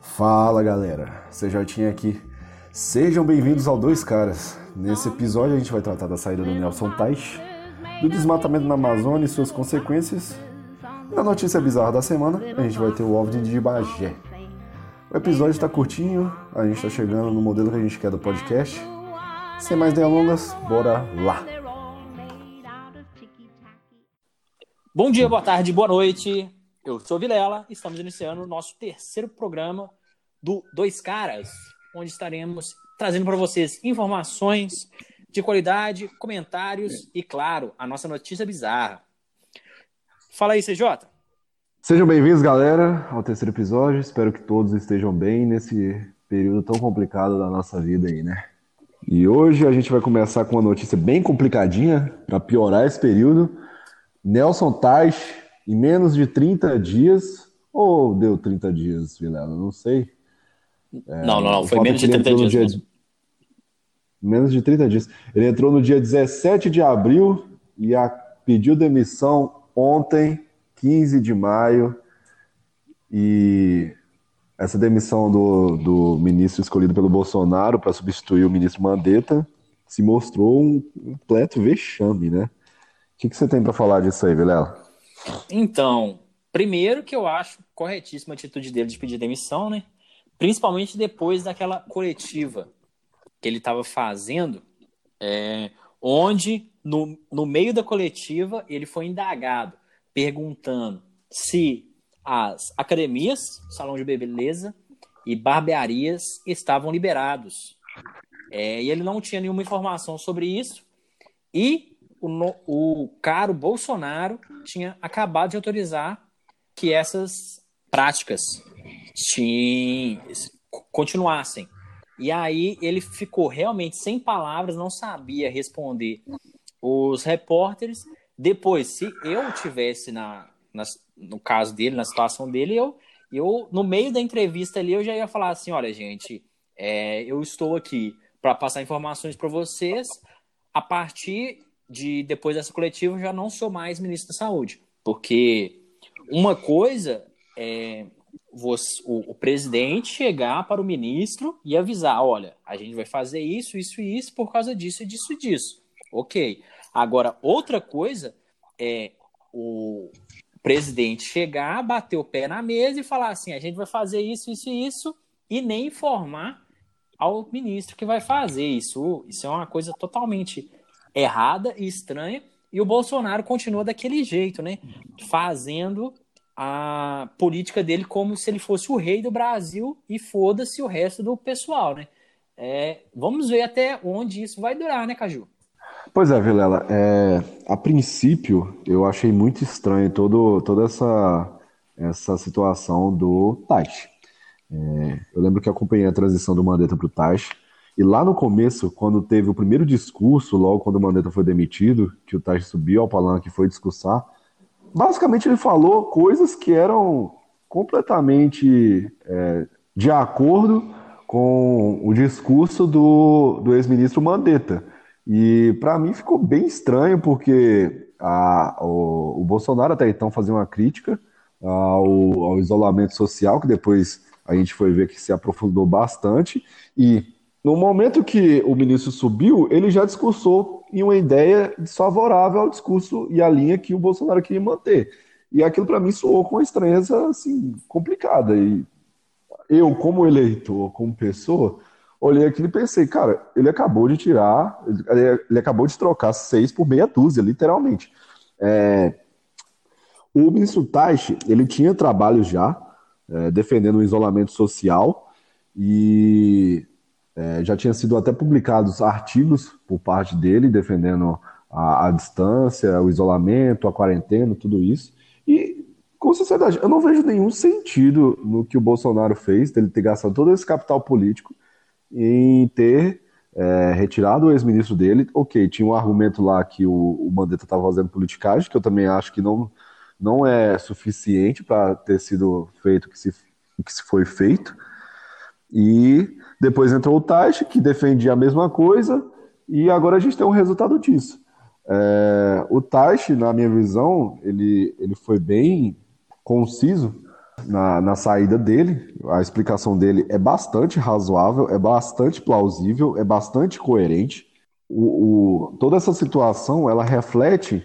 Fala galera, CJ aqui. Sejam bem-vindos ao Dois Caras. Nesse episódio a gente vai tratar da saída do Nelson Teich, do desmatamento na Amazônia e suas consequências. Na notícia bizarra da semana, a gente vai ter o OVNI de Bagé. O episódio está curtinho, a gente está chegando no modelo que a gente quer do podcast. Sem mais delongas, bora lá! Bom dia, boa tarde, boa noite. Eu sou Vilela, estamos iniciando o nosso terceiro programa do Dois Caras, onde estaremos trazendo para vocês informações de qualidade, comentários e, claro, a nossa notícia bizarra. Fala aí, CJ. Sejam bem-vindos, galera, ao terceiro episódio. Espero que todos estejam bem nesse período tão complicado da nossa vida aí, né? E hoje a gente vai começar com uma notícia bem complicadinha para piorar esse período. Nelson Tais, em menos de 30 dias, ou deu 30 dias, Vilela? Não sei. É, não, não, não, foi menos de 30 dias. Dia... Menos de 30 dias. Ele entrou no dia 17 de abril e a... pediu demissão ontem, 15 de maio. E essa demissão do, do ministro escolhido pelo Bolsonaro para substituir o ministro Mandetta se mostrou um completo vexame, né? O que, que você tem para falar disso aí, Vilela? Então, primeiro que eu acho corretíssima a atitude dele de pedir demissão, né? Principalmente depois daquela coletiva que ele estava fazendo, é, onde no, no meio da coletiva ele foi indagado, perguntando se as academias, salão de beleza e barbearias estavam liberados. É, e ele não tinha nenhuma informação sobre isso. E o, o caro Bolsonaro tinha acabado de autorizar que essas práticas continuassem. E aí ele ficou realmente sem palavras, não sabia responder os repórteres. Depois, se eu tivesse na, na, no caso dele, na situação dele, eu, eu no meio da entrevista ali eu já ia falar assim, olha gente, é, eu estou aqui para passar informações para vocês. A partir de depois dessa coletiva já não sou mais ministro da Saúde, porque uma coisa é você, o, o, presidente chegar para o ministro e avisar, olha, a gente vai fazer isso, isso e isso por causa disso, disso e disso. Ok. Agora, outra coisa é o presidente chegar, bater o pé na mesa e falar assim, a gente vai fazer isso, isso e isso, e nem informar ao ministro que vai fazer isso. Isso é uma coisa totalmente errada e estranha, e o Bolsonaro continua daquele jeito, né? Fazendo a política dele como se ele fosse o rei do Brasil e foda-se o resto do pessoal, né? É, vamos ver até onde isso vai durar, né, Caju? Pois é, Vilela. É, a princípio, eu achei muito estranho todo, toda essa, essa situação do Taish. É, eu lembro que acompanhei a transição do Mandetta para o Taish. E lá no começo, quando teve o primeiro discurso, logo quando o Mandetta foi demitido, que o Taj subiu ao palanque e foi discursar, basicamente ele falou coisas que eram completamente é, de acordo com o discurso do, do ex-ministro Mandetta. E para mim ficou bem estranho, porque a, o, o, Bolsonaro até então fazia uma crítica ao, ao isolamento social, que depois a gente foi ver que se aprofundou bastante, e no momento que o ministro subiu, ele já discursou em uma ideia desfavorável ao discurso e à linha que o Bolsonaro queria manter. E aquilo para mim soou com uma estranheza assim, complicada. E eu, como eleitor, como pessoa, olhei aquilo e pensei, cara, ele acabou de tirar, ele acabou de trocar seis por meia dúzia, literalmente. É, o ministro Taixe, ele tinha trabalho já é, defendendo o isolamento social e é, já tinha sido até publicados artigos por parte dele defendendo a, a, distância, o isolamento, a quarentena, tudo isso. E, com sinceridade, eu não vejo nenhum sentido no que o Bolsonaro fez, dele ter gastado todo esse capital político em ter é, retirado o ex-ministro dele. Ok, tinha um argumento lá que o, o Mandetta estava fazendo politicagem, que eu também acho que não, não é suficiente para ter sido feito o que se, o que se foi feito. E depois entrou o Taish, que defendia a mesma coisa, e agora a gente tem um resultado disso. É, o Taish, na minha visão, ele, ele foi bem conciso na, na saída dele. A explicação dele é bastante razoável, é bastante plausível, é bastante coerente. O, o, toda essa situação ela reflete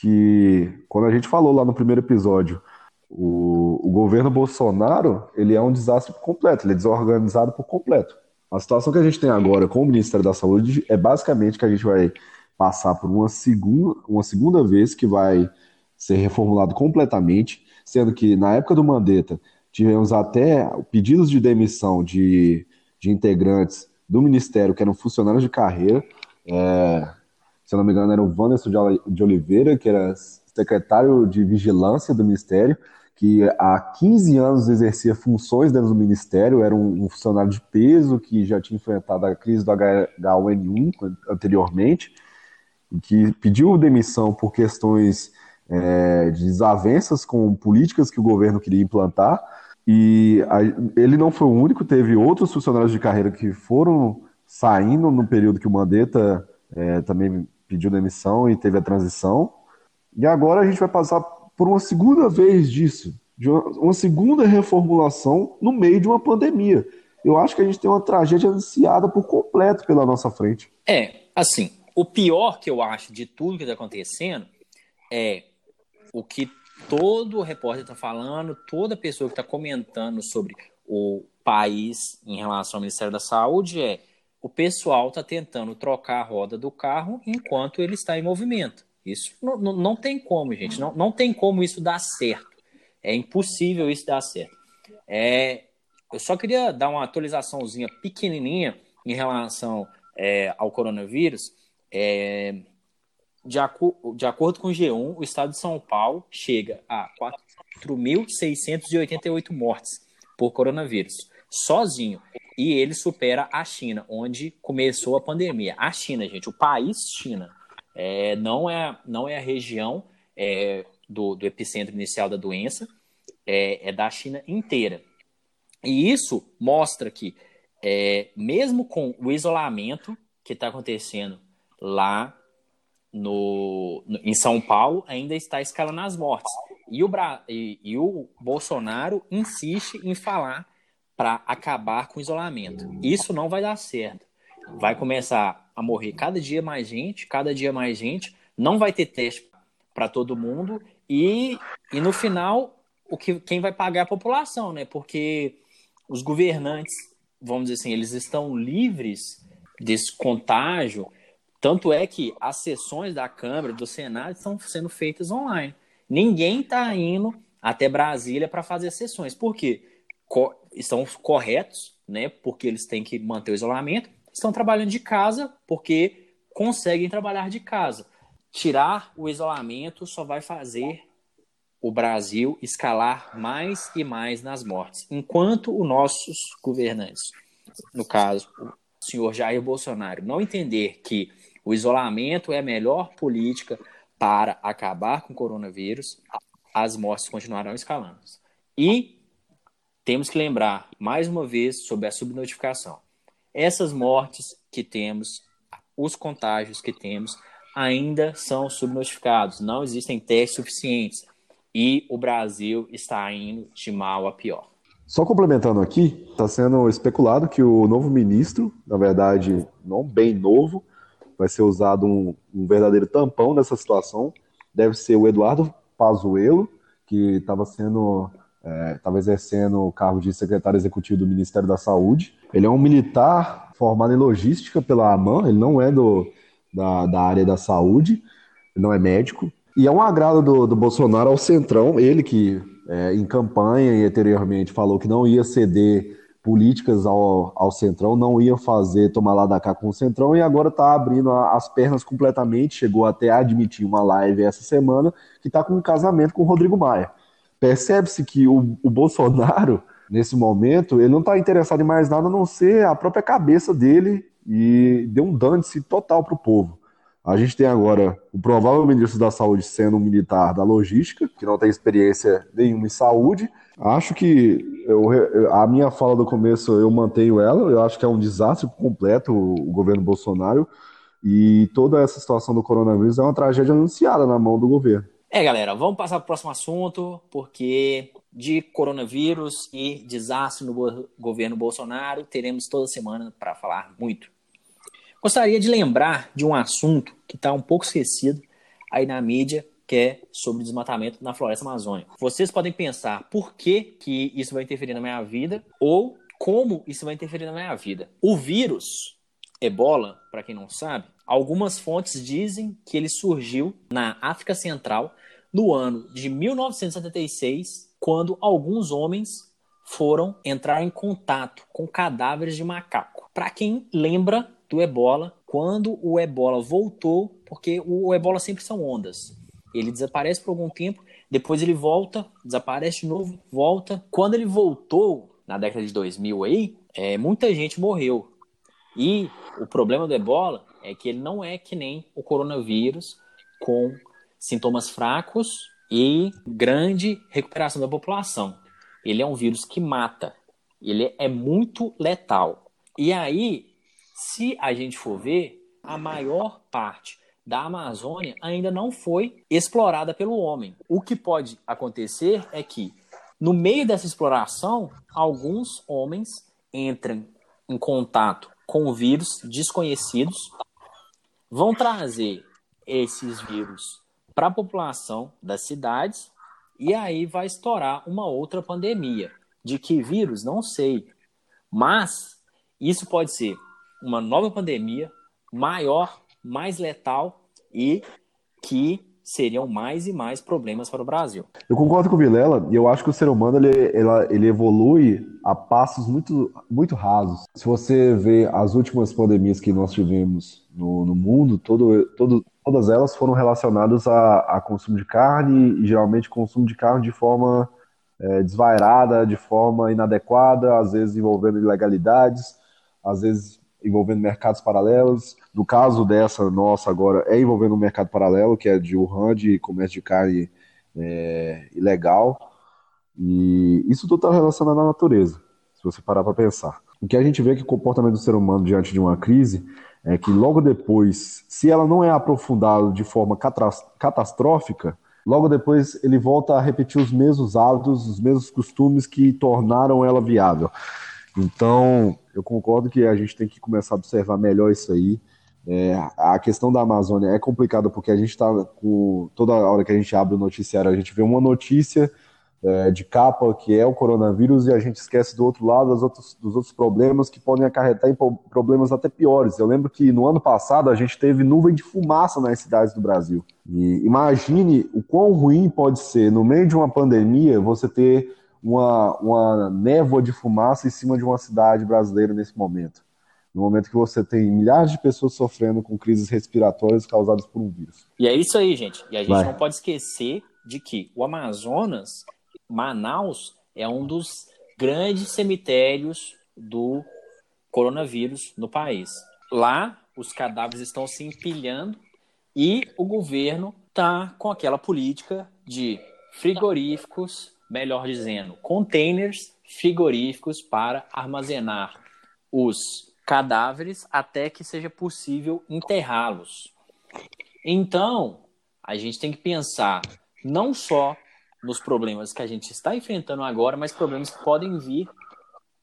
que, quando a gente falou lá no primeiro episódio, o, o governo Bolsonaro ele é um desastre completo, ele é desorganizado por completo. A situação que a gente tem agora com o Ministério da Saúde é basicamente que a gente vai passar por uma segunda, uma segunda vez que vai ser reformulado completamente, sendo que na época do Mandetta tivemos até pedidos de demissão de, de integrantes do Ministério que eram funcionários de carreira. É, se eu não me engano, era o Wanderson de Oliveira, que era secretário de vigilância do Ministério, que há 15 anos exercia funções dentro do Ministério, era um, um funcionário de peso que já tinha enfrentado a crise do H1N1 anteriormente, que pediu demissão por questões é, de desavenças com políticas que o governo queria implantar. E a, ele não foi o único, teve outros funcionários de carreira que foram saindo no período que o Mandetta é, também pediu demissão e teve a transição. E agora a gente vai passar por uma segunda vez disso, uma, uma, segunda reformulação no meio de uma pandemia. Eu acho que a gente tem uma tragédia anunciada por completo pela nossa frente. É, assim, o pior que eu acho de tudo que está acontecendo é o que todo repórter está falando, toda pessoa que está comentando sobre o país em relação ao Ministério da Saúde é o pessoal está tentando trocar a roda do carro enquanto ele está em movimento. Isso não, não, tem como, gente. Não, não tem como isso dar certo. É impossível isso dar certo. É, eu só queria dar uma atualizaçãozinha pequenininha em relação é, ao coronavírus. É, de, aco de acordo com o G1, o estado de São Paulo chega a 4.688 mortes por coronavírus, sozinho. E ele supera a China, onde começou a pandemia. A China, gente, o país China é, não, é, não é a região é, do, do, epicentro inicial da doença, é, é, da China inteira. E isso mostra que, é, mesmo com o isolamento que está acontecendo lá no, no, em São Paulo, ainda está escalando as mortes. E o, Bra... e, e o Bolsonaro insiste em falar para acabar com o isolamento. Isso não vai dar certo. Vai começar a morrer cada dia mais gente, cada dia mais gente, não vai ter teste para todo mundo e, e no final o que quem vai pagar é a população, né? Porque os governantes, vamos dizer assim, eles estão livres desse contágio. Tanto é que as sessões da Câmara, do Senado, estão sendo feitas online. Ninguém está indo até Brasília para fazer sessões. Por quê? Co estão corretos, né? Porque eles têm que manter o isolamento estão trabalhando de casa porque conseguem trabalhar de casa. Tirar o isolamento só vai fazer o Brasil escalar mais e mais nas mortes, enquanto os nossos governantes, no caso, o senhor Jair Bolsonaro, não entender que o isolamento é a melhor política para acabar com o coronavírus, as mortes continuarão escalando. E temos que lembrar, mais uma vez, sobre a subnotificação essas mortes que temos, os contágios que temos, ainda são subnotificados, não existem testes suficientes e o Brasil está indo de mal a pior. Só complementando aqui, está sendo especulado que o novo ministro, na verdade, não bem novo, vai ser usado um, um verdadeiro tampão nessa situação, deve ser o Eduardo Pazuello, que estava sendo estava é, exercendo o cargo de secretário executivo do Ministério da Saúde. Ele é um militar formado em logística pela AMAN, ele não é do, da, da área da saúde, ele não é médico. E é um agrado do, do Bolsonaro ao Centrão, ele que é, em campanha e anteriormente falou que não ia ceder políticas ao, ao Centrão, não ia fazer tomar lá da cá com o Centrão e agora está abrindo as pernas completamente, chegou até a admitir uma live essa semana que está com um casamento com o Rodrigo Maia percebe-se que o, o, Bolsonaro, nesse momento, ele não está interessado em mais nada a não ser a própria cabeça dele e deu um dane-se total para o povo. A gente tem agora o provável ministro da Saúde sendo um militar da logística, que não tem experiência nenhuma em saúde. Acho que eu, a minha fala do começo eu mantenho ela. Eu acho que é um desastre completo o governo Bolsonaro. E toda essa situação do coronavírus é uma tragédia anunciada na mão do governo. É, galera, vamos passar para o próximo assunto, porque de coronavírus e desastre no governo Bolsonaro, teremos toda semana para falar muito. Gostaria de lembrar de um assunto que está um pouco esquecido aí na mídia, que é sobre desmatamento na floresta amazônica. Vocês podem pensar por que, que isso vai interferir na minha vida ou como isso vai interferir na minha vida. O vírus ebola, para quem não sabe, algumas fontes dizem que ele surgiu na África Central no ano de 1976, quando alguns homens foram entrar em contato com cadáveres de macaco. Para quem lembra do ebola, quando o ebola voltou, porque o ebola sempre são ondas. Ele desaparece por algum tempo, depois ele volta, desaparece de novo, volta. Quando ele voltou, na década de 2000 aí, é, muita gente morreu. E o problema do ebola é que ele não é que nem o coronavírus, com sintomas fracos e grande recuperação da população. Ele é um vírus que mata. Ele é muito letal. E aí, se a gente for ver, a maior parte da Amazônia ainda não foi explorada pelo homem. O que pode acontecer é que, no meio dessa exploração, alguns homens entram em contato com vírus desconhecidos, vão trazer esses vírus para a população das cidades e aí vai estourar uma outra pandemia. De que vírus? Não sei. Mas isso pode ser uma nova pandemia maior, mais letal e que seriam mais e mais problemas para o Brasil. Eu concordo com o Vilela e eu acho que o ser humano ele, ele, evolui a passos muito, muito rasos. Se você vê as últimas pandemias que nós tivemos no, no mundo, todo, todo, todas elas foram relacionadas a, a, consumo de carne e geralmente consumo de carne de forma é, desvairada, de forma inadequada, às vezes envolvendo ilegalidades, às vezes envolvendo mercados paralelos. No caso dessa nossa agora, é envolvendo um mercado paralelo, que é de Wuhan, de comércio de carne é, ilegal. E isso tudo está relacionado à natureza, se você parar para pensar. O que a gente vê é que o comportamento do ser humano diante de uma crise é que logo depois, se ela não é aprofundada de forma catastrófica, logo depois ele volta a repetir os mesmos hábitos, os mesmos costumes que tornaram ela viável. Então, eu concordo que a gente tem que começar a observar melhor isso aí. É, a questão da Amazônia é complicada porque a gente está com toda hora que a gente abre o noticiário, a gente vê uma notícia é, de capa que é o coronavírus e a gente esquece do outro lado dos outros, dos outros problemas que podem acarretar em problemas até piores. Eu lembro que no ano passado a gente teve nuvem de fumaça nas cidades do Brasil. E imagine o quão ruim pode ser, no meio de uma pandemia, você ter uma, uma névoa de fumaça em cima de uma cidade brasileira nesse momento. No momento que você tem milhares de pessoas sofrendo com crises respiratórias causadas por um vírus. E é isso aí, gente. E a gente Vai. não pode esquecer de que o Amazonas Manaus é um dos grandes cemitérios do coronavírus no país. Lá, os cadáveres estão se empilhando e o governo está com aquela política de frigoríficos, melhor dizendo, containers frigoríficos para armazenar os cadáveres até que seja possível enterrá-los. Então, a gente tem que pensar não só nos problemas que a gente está enfrentando agora, mas problemas que podem vir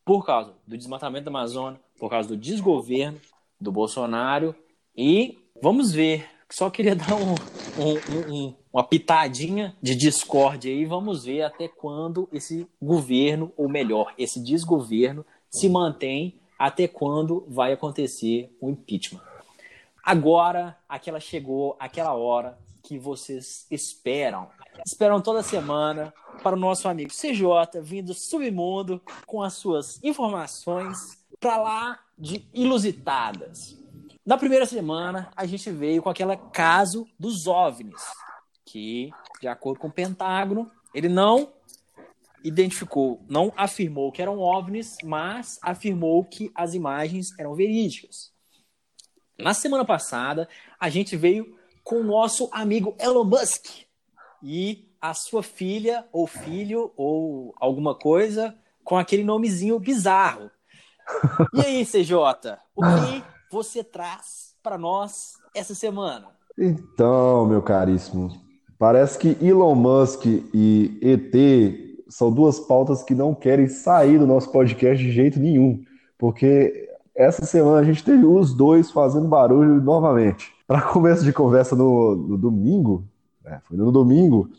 por causa do desmatamento da Amazônia, por causa do desgoverno do Bolsonaro. E vamos ver. Só queria dar um, um, um, uma pitadinha de discórdia aí. Vamos ver até quando esse governo, ou melhor, esse desgoverno, se mantém, até quando vai acontecer o impeachment. Agora, aquela chegou, aquela hora que vocês esperam esperam toda semana para o nosso amigo CJ vindo submundo com as suas informações para lá de ilusitadas. Na primeira semana, a gente veio com aquele caso dos OVNIs, que, de acordo com o Pentágono, ele não identificou, não afirmou que eram OVNIs, mas afirmou que as imagens eram verídicas. Na semana passada, a gente veio com o nosso amigo Elon Musk, e a sua filha ou filho ou alguma coisa com aquele nomezinho bizarro. E aí, CJ, o que você traz para nós essa semana? Então, meu caríssimo, parece que Elon Musk e ET são duas pautas que não querem sair do nosso podcast de jeito nenhum, porque essa semana a gente teve os dois fazendo barulho novamente. Para começo de conversa no, no domingo, é, foi no domingo,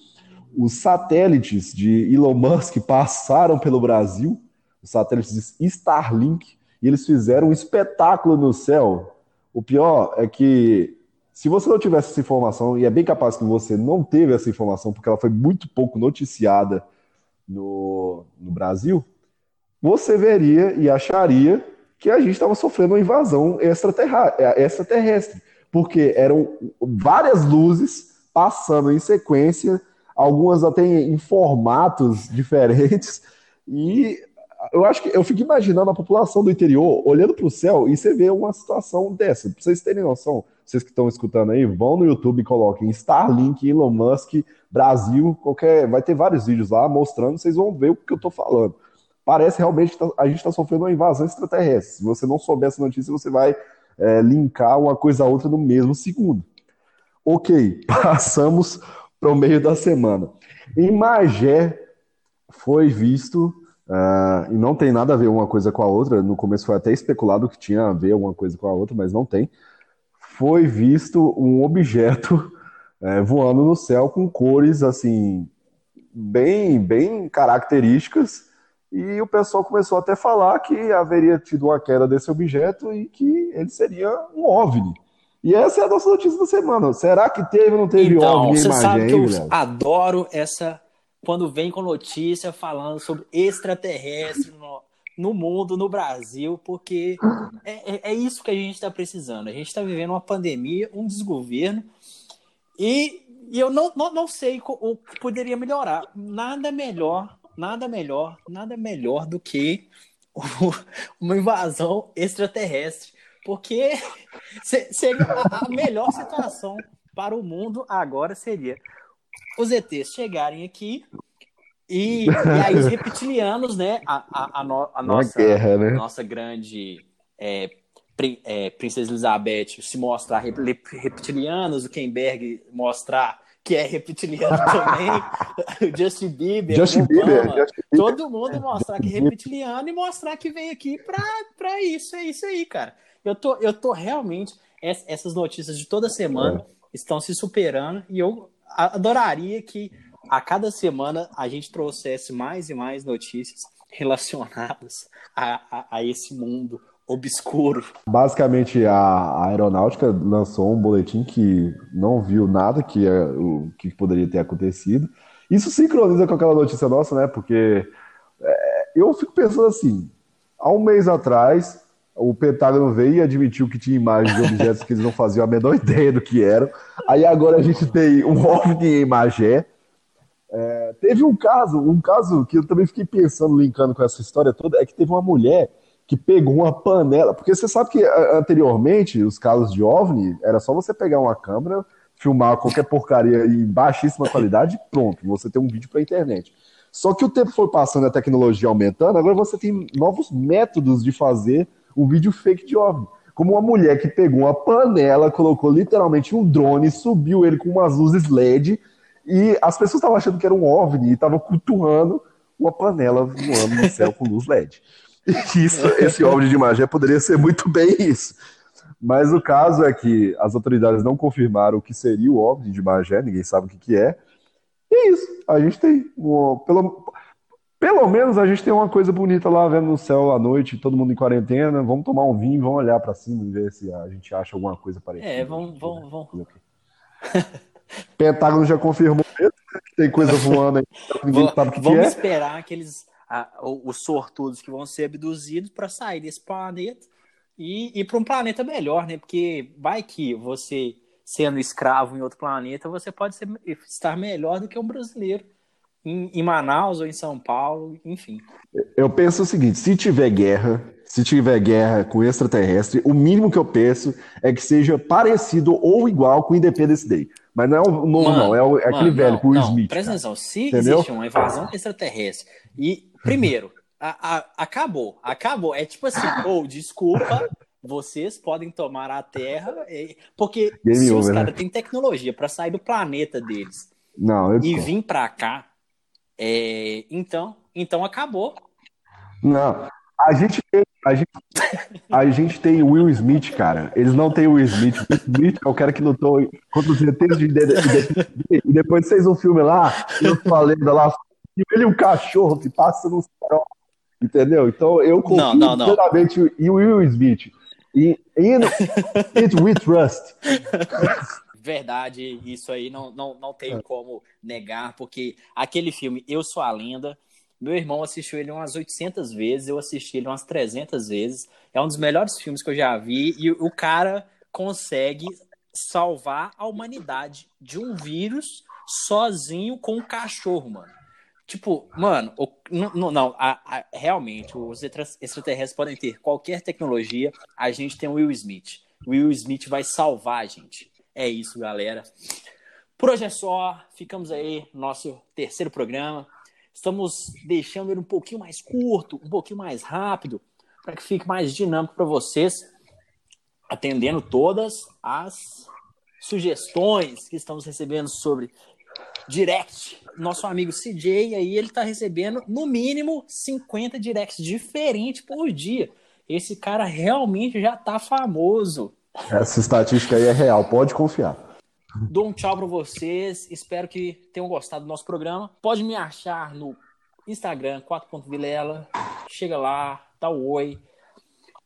os satélites de Elon Musk passaram pelo Brasil, os satélites Starlink, e eles fizeram um espetáculo no céu. O pior é que se você não tivesse essa informação, e é bem capaz que você não teve essa informação, porque ela foi muito pouco noticiada no, no Brasil, você veria e acharia que a gente estava sofrendo uma invasão extraterrestre, porque eram várias luzes passando em sequência, algumas até em formatos diferentes, e eu acho que eu fico imaginando a população do interior olhando para o céu e você vê uma situação dessa. Para vocês terem noção, vocês que estão escutando aí, vão no YouTube e coloquem Starlink, Elon Musk, Brasil, qualquer. Vai ter vários vídeos lá mostrando, vocês vão ver o que eu estou falando. Parece realmente que tá, a gente está sofrendo uma invasão extraterrestre. Se você não souber essa notícia, você vai é, linkar uma coisa a outra no mesmo segundo. Ok, passamos para o meio da semana. Em Magé foi visto, uh, e não tem nada a ver uma coisa com a outra, no começo foi até especulado que tinha a ver uma coisa com a outra, mas não tem foi visto um objeto é, voando no céu com cores assim bem bem características e o pessoal começou até a falar que haveria tido uma queda desse objeto e que ele seria um OVNI. E essa é a nossa notícia da semana. Será que teve ou não teve então, OVNI você sabe que eu adoro essa quando vem com notícia falando sobre extraterrestre no, no mundo, no Brasil, porque é, é, é isso que a gente está precisando. A gente está vivendo uma pandemia, um desgoverno, e, e eu não, não, não sei o que poderia melhorar. Nada melhor, nada melhor, nada melhor do que uma invasão extraterrestre, porque seria a melhor situação para o mundo agora seria os ETs chegarem aqui e, e aí os reptilianos, né? A, a, a, no, a nossa, guerra, né? nossa grande é, é, Princesa Elizabeth se mostrar reptilianos, o Kenberg mostrar que é reptiliano também, o Justin Bieber, Justin Bieber, Obama, Justin Bieber. todo mundo mostrar que é reptiliano e mostrar que veio aqui para isso, é isso aí, cara. Eu tô, eu tô realmente, essas notícias de toda semana é. estão se superando e eu adoraria que a cada semana a gente trouxesse mais e mais notícias relacionadas a, a, a esse mundo obscuro. Basicamente, a, aeronáutica lançou um boletim que não viu nada que, é, o, que poderia ter acontecido. Isso sincroniza com aquela notícia nossa, né? Porque é, eu fico pensando assim: há um mês atrás, o Pentágono veio e admitiu que tinha imagens de objetos que eles não faziam a menor ideia do que eram. Aí agora a gente tem um OVNI em Magé é, teve um caso, um caso que eu também fiquei pensando, linkando com essa história toda, é que teve uma mulher que pegou uma panela, porque você sabe que anteriormente, os casos de OVNI, era só você pegar uma câmera, filmar qualquer porcaria em baixíssima qualidade e pronto, você tem um vídeo para internet. Só que o tempo foi passando, a tecnologia aumentando, agora você tem novos métodos de fazer um vídeo fake de OVNI. Como uma mulher que pegou uma panela, colocou literalmente um drone, subiu ele com umas luzes LED e as pessoas estavam achando que era um OVNI e estavam cultuando uma panela voando no céu com luz LED. Isso, esse OVNI de Magé poderia ser muito bem isso. Mas o caso é que as autoridades não confirmaram o que seria o OVNI de Magé, ninguém sabe o que, que é. E é isso. A gente tem. Um, pelo, pelo menos a gente tem uma coisa bonita lá vendo no céu à noite, todo mundo em quarentena. Vamos tomar um vinho, vamos olhar para cima e ver se a gente acha alguma coisa parecida. É, vamos. vamos, vamos. Pentágono já confirmou mesmo, né, que tem coisa voando aí. Ninguém sabe o que, Vamos que é. esperar aqueles a, os sortudos que vão ser abduzidos para sair desse planeta e ir para um planeta melhor, né? Porque vai que você, sendo escravo em outro planeta, você pode ser, estar melhor do que um brasileiro em, em Manaus ou em São Paulo, enfim. Eu penso o seguinte: se tiver guerra, se tiver guerra com extraterrestre, o mínimo que eu penso é que seja parecido ou igual com Independence Day. Mas não é o novo, mano, não, é, o, é mano, aquele velho com o Smith. Presta atenção, se Entendeu? existe uma invasão extraterrestre e, primeiro, a, a, acabou, acabou. É tipo assim, ou oh, desculpa, vocês podem tomar a Terra, porque Game se over, os caras né? têm tecnologia para sair do planeta deles não, e vir para cá, É, então, então acabou. Não. A gente tem, a gente, a gente tem Will Smith, cara. Eles não têm Will Smith. Will Smith é o cara que lutou contra os ETs de, de, e depois fez um filme lá, eu falei lá, e ele é um cachorro que passa no farol. Entendeu? Então eu confio não, não, não. plenamente em Will Smith. E in it we trust. Verdade, isso aí não, não, não tenho como negar, porque aquele filme Eu Sou a Lenda meu irmão assistiu ele umas 800 vezes, eu assisti ele umas 300 vezes. É um dos melhores filmes que eu já vi e o cara consegue salvar a humanidade de um vírus sozinho com um cachorro, mano. Tipo, mano, o, não, não a, a, realmente, os extraterrestres podem ter qualquer tecnologia, a gente tem o Will Smith. O Will Smith vai salvar a gente. É isso, galera. Por hoje é só, ficamos aí no nosso terceiro programa. Estamos deixando ele um pouquinho mais curto, um pouquinho mais rápido, para que fique mais dinâmico para vocês, atendendo todas as sugestões que estamos recebendo sobre direct. Nosso amigo CJ aí, ele está recebendo no mínimo 50 directs diferentes por dia. Esse cara realmente já está famoso. Essa estatística aí é real, pode confiar. Dou um tchau para vocês. Espero que tenham gostado do nosso programa. Pode me achar no Instagram, 4.vilela. Chega lá, dá o oi.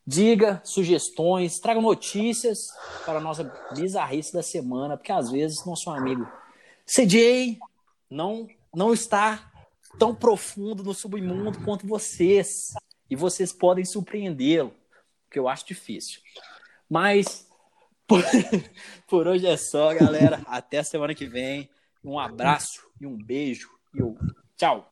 Diga sugestões, traga notícias para a nossa bizarrice da semana, porque às vezes nosso amigo CJ não, não está tão profundo no submundo quanto vocês. E vocês podem surpreendê-lo, que eu acho difícil. Mas por, por hoje é só, galera. Até semana que vem. Um abraço e um beijo. E um tchau.